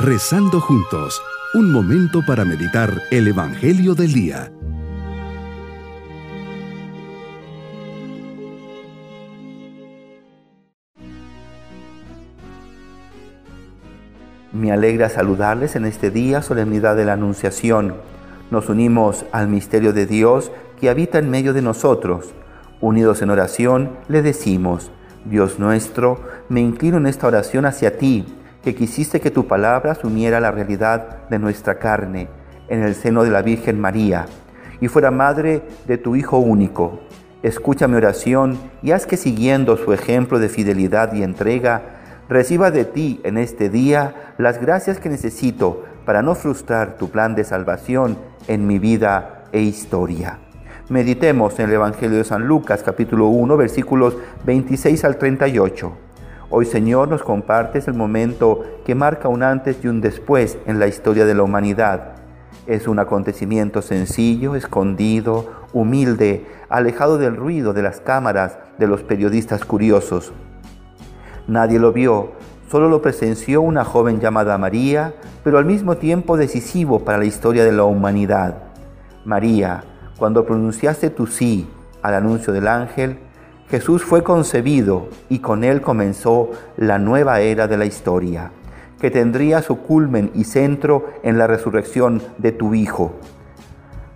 Rezando juntos, un momento para meditar el Evangelio del Día. Me alegra saludarles en este día, solemnidad de la Anunciación. Nos unimos al misterio de Dios que habita en medio de nosotros. Unidos en oración, le decimos, Dios nuestro, me inclino en esta oración hacia ti, que quisiste que tu palabra asumiera la realidad de nuestra carne en el seno de la Virgen María y fuera madre de tu Hijo único. Escucha mi oración y haz que siguiendo su ejemplo de fidelidad y entrega, reciba de ti en este día las gracias que necesito para no frustrar tu plan de salvación en mi vida e historia. Meditemos en el Evangelio de San Lucas capítulo 1 versículos 26 al 38. Hoy Señor nos compartes el momento que marca un antes y un después en la historia de la humanidad. Es un acontecimiento sencillo, escondido, humilde, alejado del ruido de las cámaras de los periodistas curiosos. Nadie lo vio, solo lo presenció una joven llamada María, pero al mismo tiempo decisivo para la historia de la humanidad. María, cuando pronunciaste tu sí al anuncio del ángel, Jesús fue concebido y con él comenzó la nueva era de la historia, que tendría su culmen y centro en la resurrección de tu Hijo,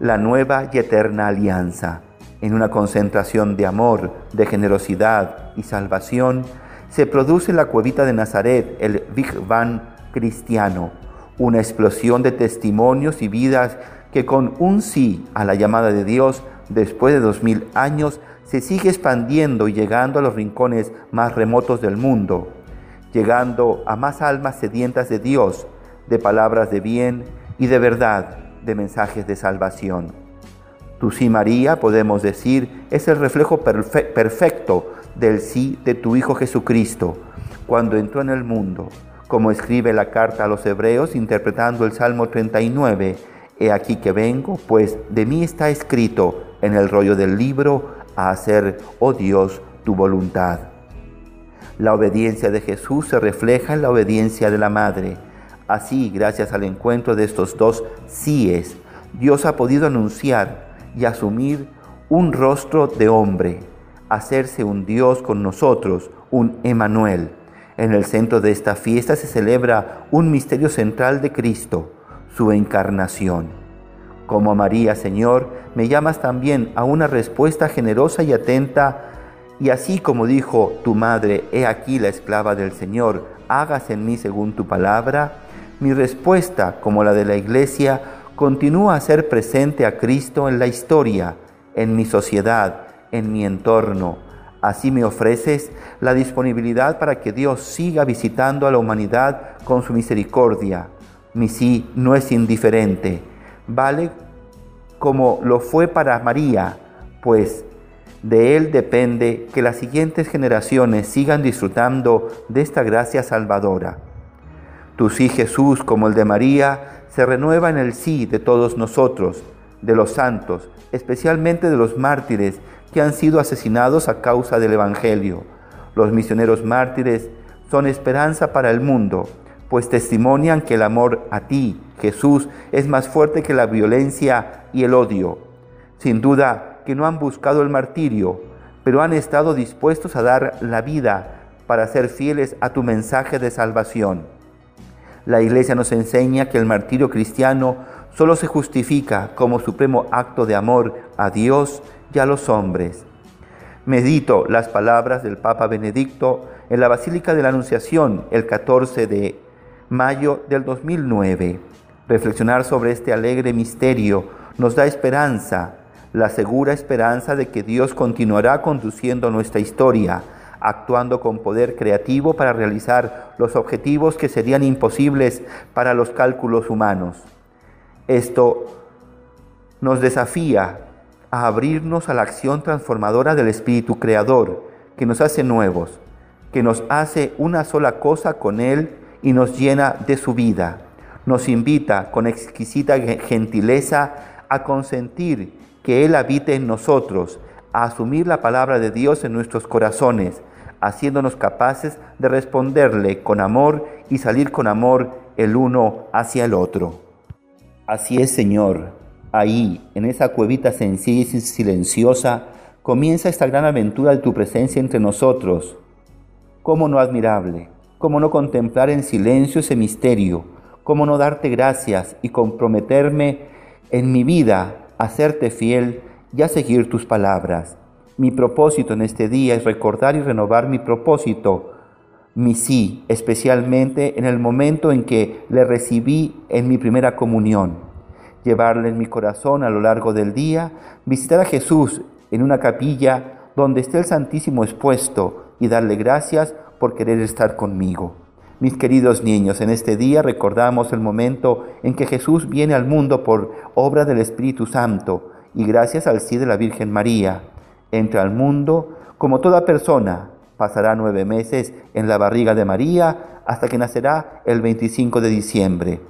la nueva y eterna alianza. En una concentración de amor, de generosidad y salvación, se produce la cuevita de Nazaret, el Big Bang cristiano, una explosión de testimonios y vidas que con un sí a la llamada de Dios después de dos mil años se sigue expandiendo y llegando a los rincones más remotos del mundo, llegando a más almas sedientas de Dios, de palabras de bien y de verdad, de mensajes de salvación. Tu sí, María, podemos decir, es el reflejo perfecto del sí de tu Hijo Jesucristo, cuando entró en el mundo, como escribe la carta a los hebreos interpretando el Salmo 39, He aquí que vengo, pues de mí está escrito en el rollo del libro a hacer, oh Dios, tu voluntad. La obediencia de Jesús se refleja en la obediencia de la Madre. Así, gracias al encuentro de estos dos síes, Dios ha podido anunciar y asumir un rostro de hombre, hacerse un Dios con nosotros, un Emanuel. En el centro de esta fiesta se celebra un misterio central de Cristo, su encarnación. Como María, Señor, me llamas también a una respuesta generosa y atenta, y así como dijo tu madre, he aquí la esclava del Señor, hágase en mí según tu palabra, mi respuesta, como la de la Iglesia, continúa a ser presente a Cristo en la historia, en mi sociedad, en mi entorno. Así me ofreces la disponibilidad para que Dios siga visitando a la humanidad con su misericordia mi sí no es indiferente, vale como lo fue para María, pues de él depende que las siguientes generaciones sigan disfrutando de esta gracia salvadora. Tu sí Jesús, como el de María, se renueva en el sí de todos nosotros, de los santos, especialmente de los mártires que han sido asesinados a causa del Evangelio. Los misioneros mártires son esperanza para el mundo pues testimonian que el amor a ti, Jesús, es más fuerte que la violencia y el odio. Sin duda que no han buscado el martirio, pero han estado dispuestos a dar la vida para ser fieles a tu mensaje de salvación. La Iglesia nos enseña que el martirio cristiano solo se justifica como supremo acto de amor a Dios y a los hombres. Medito las palabras del Papa Benedicto en la Basílica de la Anunciación el 14 de mayo del 2009. Reflexionar sobre este alegre misterio nos da esperanza, la segura esperanza de que Dios continuará conduciendo nuestra historia, actuando con poder creativo para realizar los objetivos que serían imposibles para los cálculos humanos. Esto nos desafía a abrirnos a la acción transformadora del Espíritu Creador, que nos hace nuevos, que nos hace una sola cosa con Él y nos llena de su vida. Nos invita con exquisita gentileza a consentir que Él habite en nosotros, a asumir la palabra de Dios en nuestros corazones, haciéndonos capaces de responderle con amor y salir con amor el uno hacia el otro. Así es, Señor. Ahí, en esa cuevita sencilla y silenciosa, comienza esta gran aventura de tu presencia entre nosotros. ¿Cómo no admirable? ¿Cómo no contemplar en silencio ese misterio? ¿Cómo no darte gracias y comprometerme en mi vida a serte fiel y a seguir tus palabras? Mi propósito en este día es recordar y renovar mi propósito, mi sí, especialmente en el momento en que le recibí en mi primera comunión. Llevarle en mi corazón a lo largo del día, visitar a Jesús en una capilla donde esté el Santísimo expuesto y darle gracias por querer estar conmigo. Mis queridos niños, en este día recordamos el momento en que Jesús viene al mundo por obra del Espíritu Santo y gracias al sí de la Virgen María entra al mundo, como toda persona, pasará nueve meses en la barriga de María hasta que nacerá el 25 de diciembre.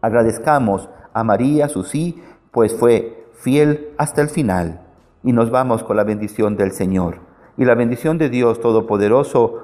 Agradezcamos a María su sí, pues fue fiel hasta el final. Y nos vamos con la bendición del Señor. Y la bendición de Dios Todopoderoso,